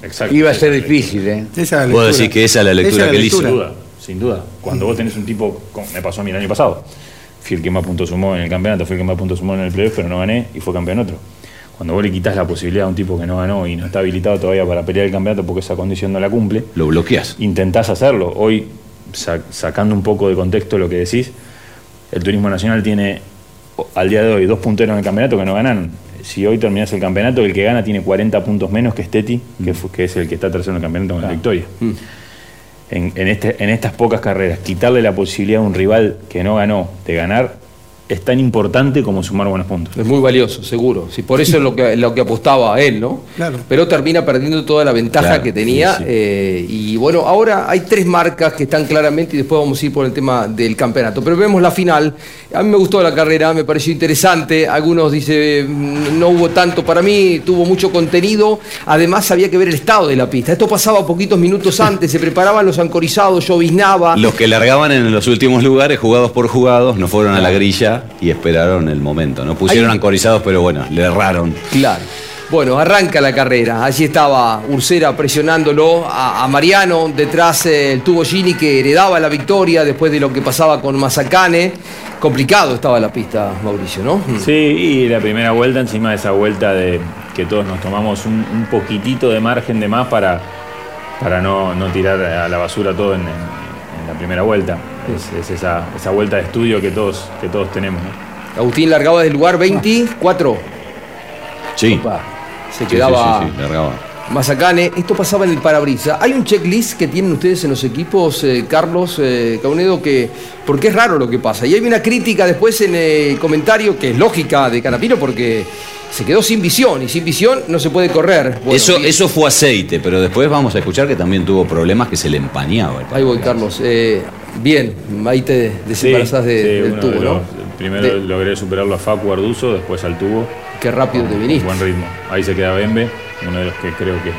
Exacto. Iba a ser difícil, ¿eh? Vos decís que esa es la lectura que él hizo. Sin duda, sin duda. Cuando vos tenés un tipo, como me pasó a mí el año pasado, fui el que más puntos sumó en el campeonato, fui el que más puntos sumó en el playoff, pero no gané y fue campeón otro. Cuando vos le quitas la posibilidad a un tipo que no ganó y no está habilitado todavía para pelear el campeonato porque esa condición no la cumple, Lo bloqueás. intentás hacerlo. Hoy, sa- sacando un poco de contexto lo que decís, el Turismo Nacional tiene al día de hoy dos punteros en el campeonato que no ganan. Si hoy terminás el campeonato, el que gana tiene 40 puntos menos que Steti, que, fu- que es el que está tercero en el campeonato con la victoria. En, en este, en estas pocas carreras, quitarle la posibilidad a un rival que no ganó de ganar es tan importante como sumar buenos puntos. Es muy valioso, seguro. Sí, por eso es lo que, lo que apostaba a él, ¿no? Claro. Pero termina perdiendo toda la ventaja Claro, que tenía. sí, sí. eh, y bueno, ahora hay tres marcas que están claramente y después vamos a ir por el tema del campeonato. Pero vemos la final. A mí me gustó la carrera, me pareció interesante. Algunos dicen, no hubo tanto para mí, tuvo mucho contenido. Además, había que ver el estado de la pista. Esto pasaba poquitos minutos antes, se preparaban los ancorizados, lloviznaba. Los que largaban en los últimos lugares, jugados por jugados, no fueron a la grilla y esperaron el momento. No pusieron ancorizados, pero bueno, le erraron. Claro. Bueno, arranca la carrera. Allí estaba Ursera presionándolo a, a Mariano. Detrás eh, el tubo Gini que heredaba la victoria después de lo que pasaba con Mazacane. Complicado estaba la pista, Mauricio, ¿no? Sí, y la primera vuelta, encima de esa vuelta de que todos nos tomamos un, un poquitito de margen de más para, para no, no tirar a la basura todo en la primera vuelta. Es, es esa, esa vuelta de estudio que todos, que todos tenemos. ¿no? Agustín largaba del lugar 24. Sí. Se Sí, quedaba sí, sí, sí, largaba. Mazacane. Esto pasaba en el parabrisa. Hay un checklist que tienen ustedes en los equipos, eh, Carlos eh, Caunedo, que. Porque es raro lo que pasa. Y hay una crítica después en el comentario que es lógica de Canapino porque se quedó sin visión y sin visión no se puede correr. Bueno, eso, y- eso fue aceite, pero después vamos a escuchar que también tuvo problemas que se le empañaba. Ahí voy, Carlos. Eh, bien, ahí te desembarazás de- sí, del tubo, de ¿no? primero De- logré superarlo a Facu Arduzo, después al tubo. Qué rápido te viniste. Buen ritmo. Ahí se queda Bembe, uno de los que creo que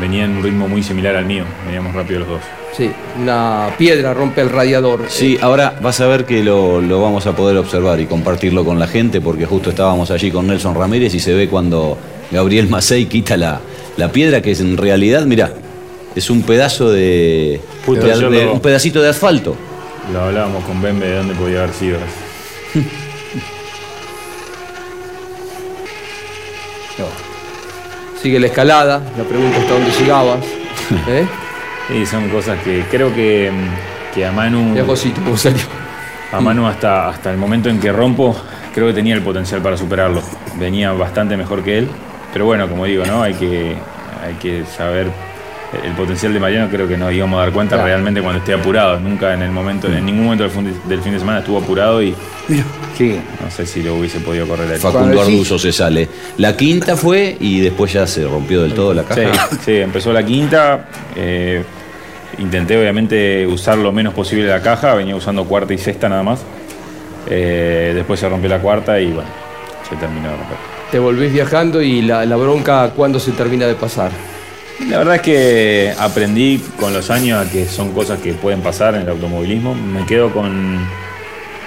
venía en un ritmo muy similar al mío. Veníamos rápido los dos. Sí, una piedra rompe el radiador. Sí, ahora vas a ver que lo, lo vamos a poder observar y compartirlo con la gente, porque justo estábamos allí con Nelson Ramírez y se ve cuando Gabriel Macei quita la, la piedra, que es en realidad, mira, es un pedazo de, Justo de- ayer de- lo- un pedacito de asfalto. Lo hablábamos con Bembe de dónde podía haber sido. Sigue la escalada, la pregunta hasta dónde llegabas. ¿Eh? Sí, son cosas que creo que, que a Manu. Mira, Josito, cómo salió. A Manu hasta, hasta el momento en que rompo, creo que tenía el potencial para superarlo. Venía bastante mejor que él. Pero bueno, como digo, ¿no? Hay que, hay que saber. El potencial de Mariano creo que nos íbamos a dar cuenta Claro. realmente cuando esté apurado. Nunca en el momento, en ningún momento del, fin- de semana estuvo apurado y Sí. no sé si lo hubiese podido correr a él. Facundo Arduzo se sale. La quinta fue y después ya se rompió del todo la caja. Sí, sí, empezó la quinta. eh, intenté obviamente usar lo menos posible la caja, venía usando cuarta y sexta nada más. Eh, después se rompió la cuarta y bueno, se terminó de romper. Te volvés viajando y la, la bronca, ¿cuándo se termina de pasar? La verdad es que aprendí con los años a que son cosas que pueden pasar en el automovilismo. Me quedo con,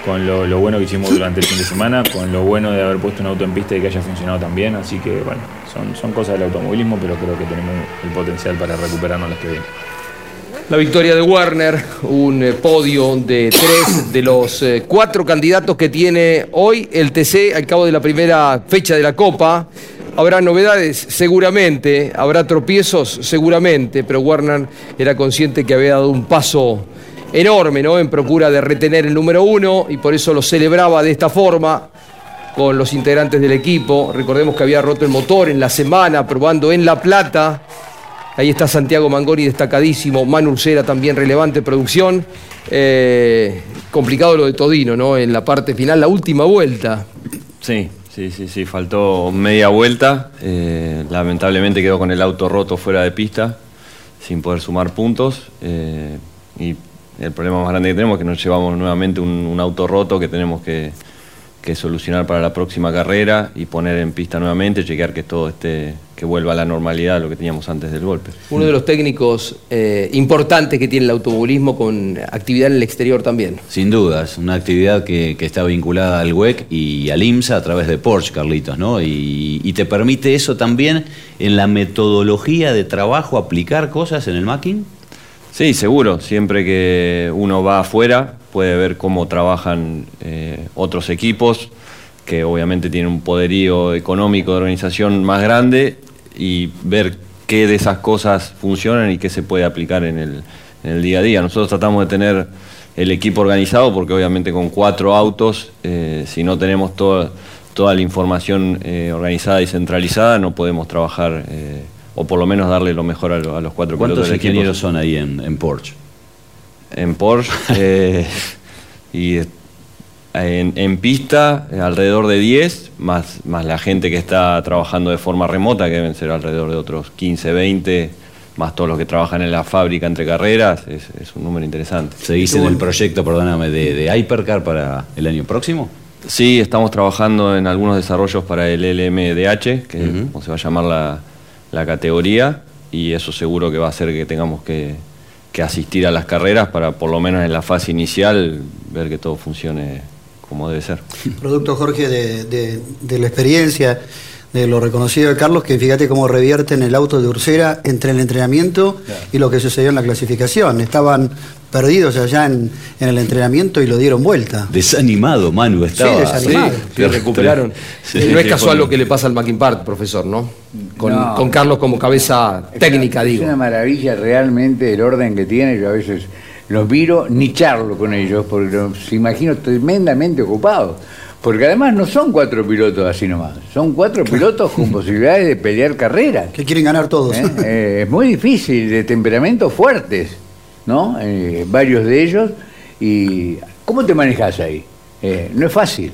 con lo, lo bueno que hicimos durante el fin de semana, con lo bueno de haber puesto un auto en pista y que haya funcionado tan bien. Así que bueno, son, son cosas del automovilismo, pero creo que tenemos el potencial para recuperarnos las que vienen. La victoria de Werner, un eh, podio de tres de los eh, cuatro candidatos que tiene hoy el TC al cabo de la primera fecha de la Copa. Habrá novedades, seguramente, habrá tropiezos, seguramente, pero Werner era consciente que había dado un paso enorme, ¿no? En procura de retener el número uno y por eso lo celebraba de esta forma. con los integrantes del equipo. Recordemos que había roto el motor en la semana, probando en La Plata. Ahí está Santiago Mangoni destacadísimo, Manu Ursera también relevante producción. Eh, complicado lo de Todino, ¿no? En la parte final, la última vuelta. Sí, sí, sí, sí, faltó media vuelta. Eh, lamentablemente quedó con el auto roto fuera de pista, sin poder sumar puntos. eh, y el problema más grande que tenemos es que nos llevamos nuevamente un, un auto roto que tenemos que, que solucionar para la próxima carrera y poner en pista nuevamente, chequear que todo esté, que vuelva a la normalidad lo que teníamos antes del golpe. Uno de los técnicos eh, importantes que tiene el automovilismo con actividad en el exterior también. Sin dudas, una actividad que, que está vinculada al WEC y al IMSA a través de Porsche, Carlitos, ¿no? Y, y te permite eso también en la metodología de trabajo, aplicar cosas en el Macking. Sí, seguro. Siempre que uno va afuera puede ver cómo trabajan eh, otros equipos que obviamente tienen un poderío económico de organización más grande y ver qué de esas cosas funcionan y qué se puede aplicar en el, día a día. Nosotros tratamos de tener el equipo organizado porque obviamente con cuatro autos, eh, si no tenemos toda, la información eh, organizada y centralizada, no podemos trabajar o por lo menos darle lo mejor a, lo- a los cuatro pilotos ¿Cuántos ingenieros son ahí en, en Porsche? En Porsche eh, y eh, en, en pista eh, alrededor de 10, más, más la gente que está trabajando de forma remota, que deben ser alrededor de otros 15, 20, más todos los que trabajan en la fábrica entre carreras, es, es un número interesante. ¿Seguís en el proyecto, perdóname, de, de Hypercar para el año próximo? Sí, estamos trabajando en algunos desarrollos para el LMDH, que es como se va a llamar la, la categoría, y eso seguro que va a hacer que tengamos que, que asistir a las carreras para, por lo menos en la fase inicial, ver que todo funcione como debe ser. Producto, Jorge, de, de- de la experiencia, de lo reconocido de Carlos, que fíjate cómo revierten el auto de Ursera entre el entrenamiento y lo que sucedió en la clasificación. Estaban perdidos allá en, en el entrenamiento y lo dieron vuelta. Desanimado, Manu, estaba. desanimado. Sí, recuperaron. Sí, Eh, no es sí, casual lo que le pasa al Mackin Park, profesor, ¿no? Con, No. con Carlos como cabeza técnica, es digo. una maravilla realmente el orden que tiene. Yo a veces los miro, ni charlo con ellos, porque los imagino tremendamente ocupados. Porque además no son cuatro pilotos así nomás, son cuatro pilotos con posibilidades de pelear carreras. Que quieren ganar todos. ¿Eh? Eh, es muy difícil, de temperamentos fuertes, ¿no? Eh, varios de ellos. ¿Y cómo te manejas ahí? Eh, no es fácil.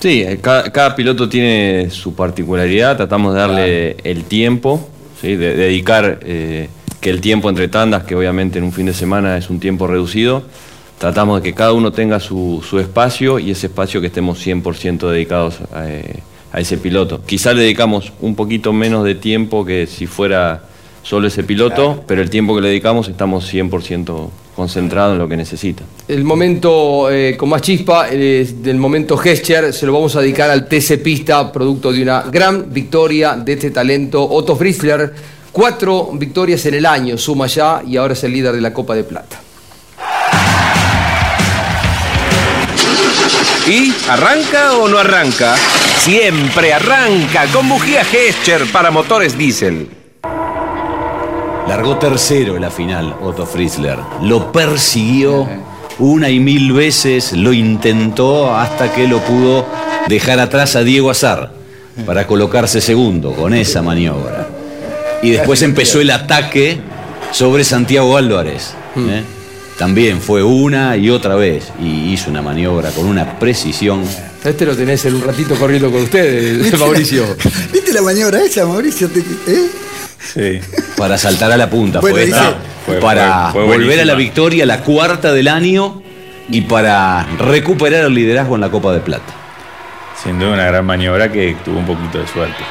Sí, cada, cada piloto tiene su particularidad, tratamos de darle el tiempo, ¿sí? de, de dedicar eh, que el tiempo entre tandas, que obviamente en un fin de semana es un tiempo reducido, tratamos de que cada uno tenga su, su espacio y ese espacio que estemos 100% dedicados a, eh, a ese piloto. Quizá le dedicamos un poquito menos de tiempo que si fuera solo ese piloto, pero el tiempo que le dedicamos estamos 100% concentrados en lo que necesita. El momento eh, con más chispa, eh, del momento Gesture, se lo vamos a dedicar al TC Pista, producto de una gran victoria de este talento. Otto Fritzler, cuatro victorias en el año, suma ya y ahora es el líder de la Copa de Plata. ¿Y arranca o no arranca? Siempre arranca con bujía Gescher para motores diésel. Largó tercero en la final, Otto Fritzler. Lo persiguió una y mil veces, lo intentó hasta que lo pudo dejar atrás a Diego Azar para colocarse segundo con esa maniobra. Y después empezó el ataque sobre Santiago Álvarez. ¿eh? También fue una y otra vez y hizo una maniobra con una precisión. Este lo tenés en un ratito corriendo con ustedes, Mauricio. ¿Viste la maniobra esa, Mauricio? ¿eh? Sí. Para saltar a la punta. Bueno, fue dice- esta. Fue- para fue- fue volver a la victoria, la cuarta del año, y para recuperar el liderazgo en la Copa de Plata. Sin duda una gran maniobra que tuvo un poquito de suerte.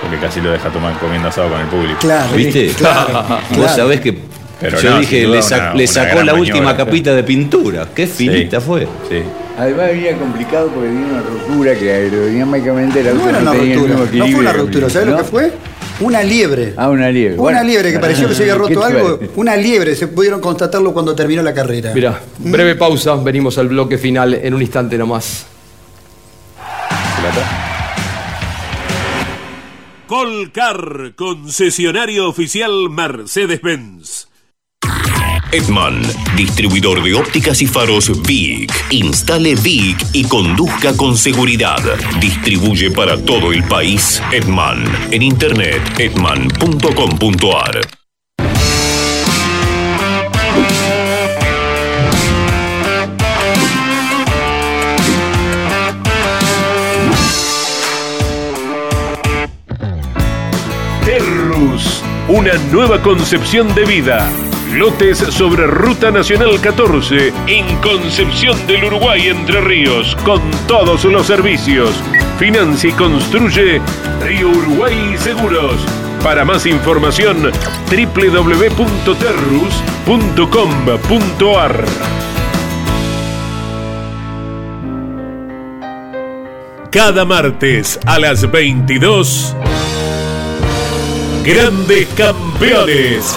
Porque casi lo deja tomar comiendo asado con el público. Claro, ¿Viste? claro, Vos claro. sabés que Pero yo no, dije, le, una- sacó la última maniobra. capita de pintura. Qué finita fue. Sí. Además venía complicado porque tenía una ruptura que aerodinámicamente No era no una ruptura, no fue una ruptura, ¿sabes lo que fue? Una liebre. Ah, una liebre. Una Bueno. liebre que pareció que se había roto algo. Una liebre, se pudieron constatarlo cuando terminó la carrera. Mira, breve pausa, venimos al bloque final en un instante nomás. Colcar, concesionario oficial Mercedes-Benz. Edman, distribuidor de ópticas y faros VIC. Instale VIC y conduzca con seguridad. Distribuye para todo el país Edman. En internet edman.com.ar. Terrus, una nueva concepción de vida. Lotes sobre Ruta Nacional 14 en Concepción del Uruguay Entre Ríos con todos los servicios. Financia y construye Río Uruguay Seguros. Para más información www.terrus.com.ar Cada martes a las 22 Grandes Campeones.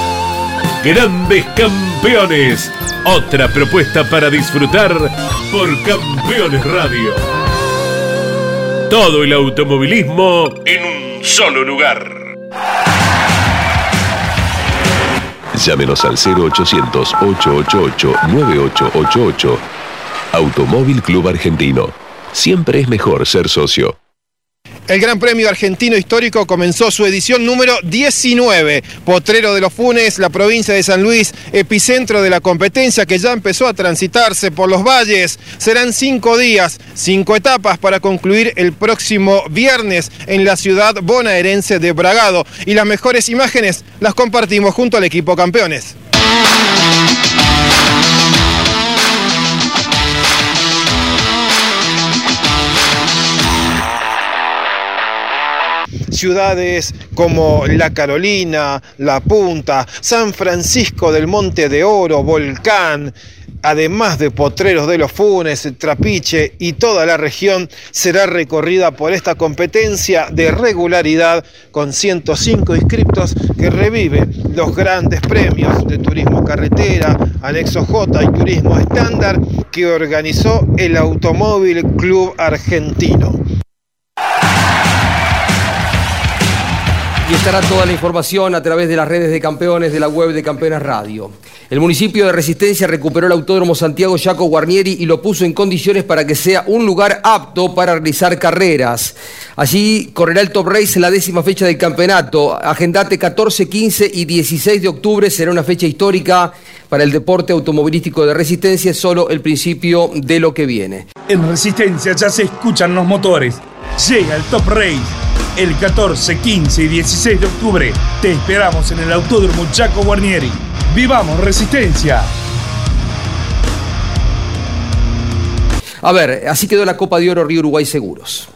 Grandes campeones. Otra propuesta para disfrutar por Campeones Radio. Todo el automovilismo en un solo lugar. Llámenos al 0800-888-9888. Automóvil Club Argentino. Siempre es mejor ser socio. El Gran Premio Argentino Histórico comenzó su edición número 19. Potrero de los Funes, la provincia de San Luis, epicentro de la competencia que ya empezó a transitarse por los valles. Serán cinco días, cinco etapas para concluir el próximo viernes en la ciudad bonaerense de Bragado. Y las mejores imágenes las compartimos junto al equipo campeones. Ciudades como La Carolina, La Punta, San Francisco del Monte de Oro, Volcán, además de Potreros de los Funes, Trapiche y toda la región, será recorrida por esta competencia de regularidad con 105 inscriptos que revive los grandes premios de turismo carretera, anexo J y turismo estándar que organizó el Automóvil Club Argentino. Y estará toda la información a través de las redes de campeones de la web de Campeones Radio. El municipio de Resistencia recuperó el Autódromo Santiago Jaco Guarnieri y lo puso en condiciones para que sea un lugar apto para realizar carreras. Allí correrá el Top Race en la décima fecha del campeonato. Agendate 14, 15 y 16 de octubre. Será una fecha histórica para el deporte automovilístico de Resistencia. Es solo el principio de lo que viene. En Resistencia ya se escuchan los motores. Llega el Top Race. El 14, 15 y 16 de octubre te esperamos en el Autódromo Chaco Guarnieri. ¡Vivamos Resistencia! A ver, así quedó la Copa de Oro Río Uruguay Seguros.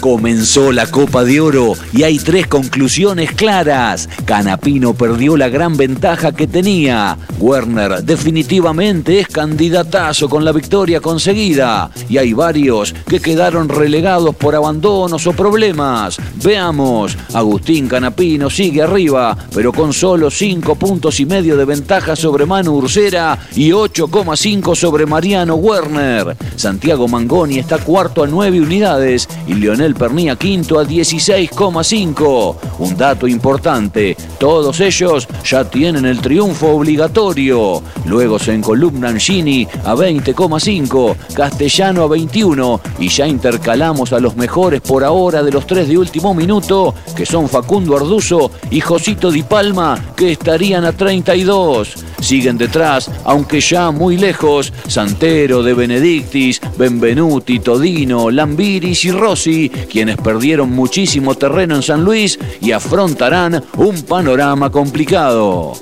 Comenzó la Copa de Oro y hay tres conclusiones claras. Canapino perdió la gran ventaja que tenía. Werner definitivamente es candidatazo con la victoria conseguida. Y hay varios que quedaron relegados por abandonos o problemas. Veamos, Agustín Canapino sigue arriba, pero con solo 5 puntos y medio de ventaja sobre Manu Ursera y 8,5 sobre Mariano Werner. Santiago Mangoni está cuarto a 9 unidades y Leonel Pernía quinto a 16,5. Un dato importante, todos ellos ya tienen el triunfo obligatorio. Luego se encolumnan Gini a 20,5, Castellano a 21 y ya intercalamos a los mejores por ahora de los tres de último minuto, que son Facundo Arduzo y Josito Di Palma, que estarían a 32. Siguen detrás, aunque ya muy lejos, Santero, De Benedictis, Benvenuti, Todino, Lambiris y Rossi, quienes perdieron muchísimo terreno en San Luis y afrontarán un panorama complicado.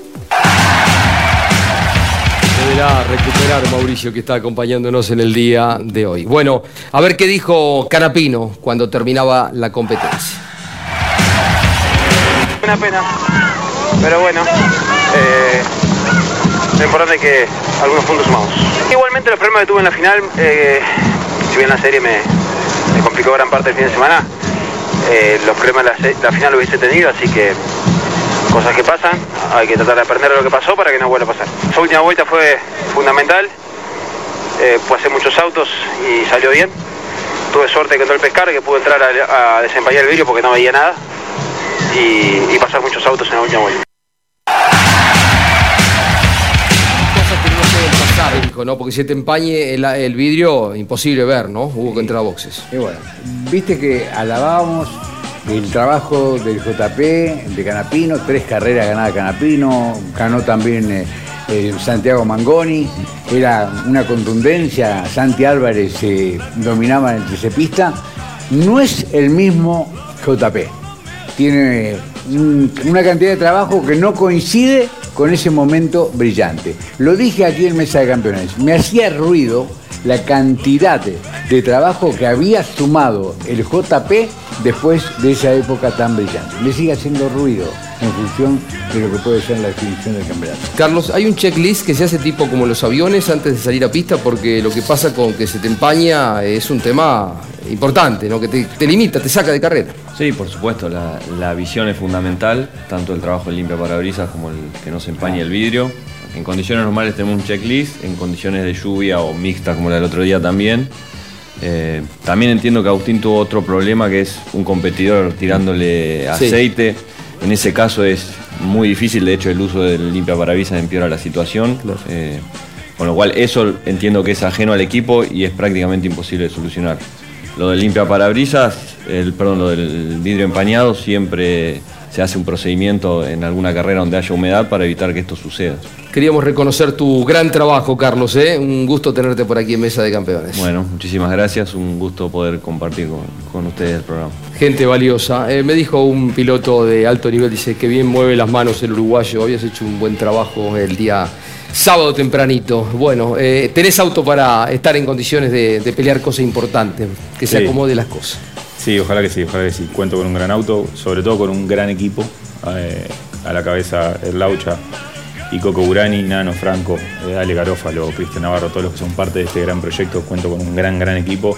Deberá recuperar Mauricio que está acompañándonos en el día de hoy. Bueno, a ver qué dijo Canapino cuando terminaba la competencia. Una pena. Pero bueno, eh, lo importante es que algunos puntos sumamos. Igualmente los problemas que tuve en la final, eh, si bien la serie me, me complicó gran parte del fin de semana, eh, los problemas de la, se- final lo hubiese tenido, así que cosas que pasan, hay que tratar de aprender de lo que pasó para que no vuelva a pasar. Esa última vuelta fue fundamental, eh, hacer muchos autos y salió bien. Tuve suerte con todo el pescar, que pude entrar a, a desempañar el vidrio porque no veía nada y, y pasar muchos autos en la última vuelta. Dijo, ¿no? Porque si te empañe el, el vidrio, imposible ver, ¿no? Hubo que entrar a boxes. Y bueno, viste que alabábamos el trabajo del JP, de Canapino, tres carreras ganadas Canapino, ganó también eh, eh, Santiago Mangoni, era una contundencia, Santi Álvarez eh, dominaba en el tricepista. No es el mismo JP, tiene un- una cantidad de trabajo que no coincide con ese momento brillante. Lo dije aquí en Mesa de Campeones, me hacía ruido la cantidad de, trabajo que había sumado el JP después de esa época tan brillante. Me sigue haciendo ruido en función de lo que puede ser la definición del campeonato. Carlos, hay un checklist que se hace tipo como los aviones antes de salir a pista porque lo que pasa con que se te empaña es un tema importante, ¿no? Que te, te limita, te saca de carrera. Sí, por supuesto, la, la visión es fundamental, tanto el trabajo limpia parabrisas como el que no se empañe el vidrio. En condiciones normales tenemos un checklist, en condiciones de lluvia o mixta como la del otro día también. Eh, también entiendo que Agustín tuvo otro problema que es un competidor tirándole Sí. aceite. En ese caso es muy difícil, de hecho el uso del limpia parabrisas empeora la situación. Eh, con lo cual eso entiendo que es ajeno al equipo y es prácticamente imposible de solucionar. Lo del limpia parabrisas, el, perdón, lo del vidrio empañado, siempre se hace un procedimiento en alguna carrera donde haya humedad para evitar que esto suceda. Queríamos reconocer tu gran trabajo, Carlos, ¿eh? Un gusto tenerte por aquí en Mesa de Campeones. Bueno, muchísimas gracias, un gusto poder compartir con, con ustedes el programa. Gente valiosa. Eh, me dijo un piloto de alto nivel, dice que bien mueve las manos el uruguayo. Habías hecho un buen trabajo el día sábado tempranito. Bueno, eh, tenés auto para estar en condiciones de, de pelear cosas importantes, que se Sí. acomode las cosas. Sí, ojalá que sí, ojalá que sí. Cuento con un gran auto, sobre todo con un gran equipo. eh, a la cabeza el Laucha y Coco Urani, Nano Franco, eh, Ale Garófalo, Cristian Navarro, todos los que son parte de este gran proyecto. Cuento con un gran, gran equipo.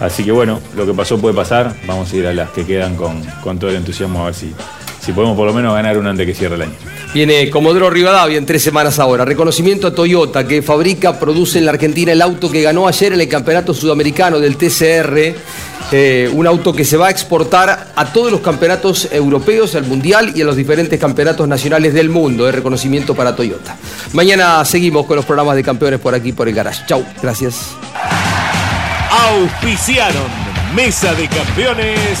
Así que bueno, lo que pasó puede pasar. Vamos a ir a las que quedan con, con todo el entusiasmo a ver si, si podemos por lo menos ganar una antes que cierre el año. Viene Comodoro Rivadavia en tres semanas ahora. Reconocimiento a Toyota, que fabrica, produce en la Argentina el auto que ganó ayer en el Campeonato Sudamericano del TCR. Eh, un auto que se va a exportar a todos los campeonatos europeos, al Mundial y a los diferentes campeonatos nacionales del mundo. Es reconocimiento para Toyota. Mañana seguimos con los programas de campeones por aquí, por el Garage. Chau, gracias. Auspiciaron Mesa de Campeones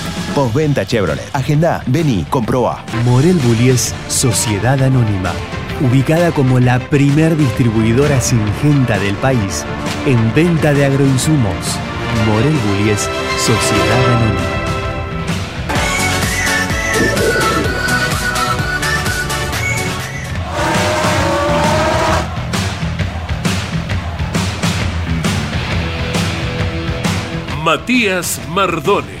Postventa Chevrolet. Agenda, vení, comproba. Morel Bullies Sociedad Anónima. Ubicada como la primer distribuidora singenta del país en venta de agroinsumos. Morel Bullies Sociedad Anónima. Matías Mardones.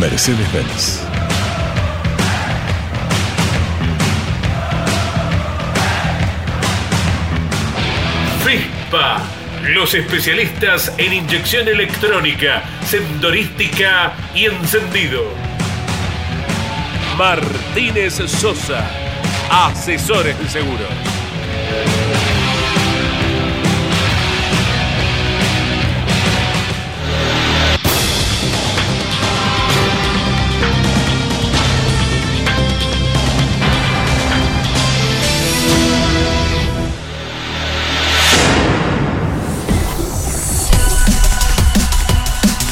Mercedes-Benz. FISPA, los especialistas en inyección electrónica, sendorística y encendido. Martínez Sosa, asesores de seguros.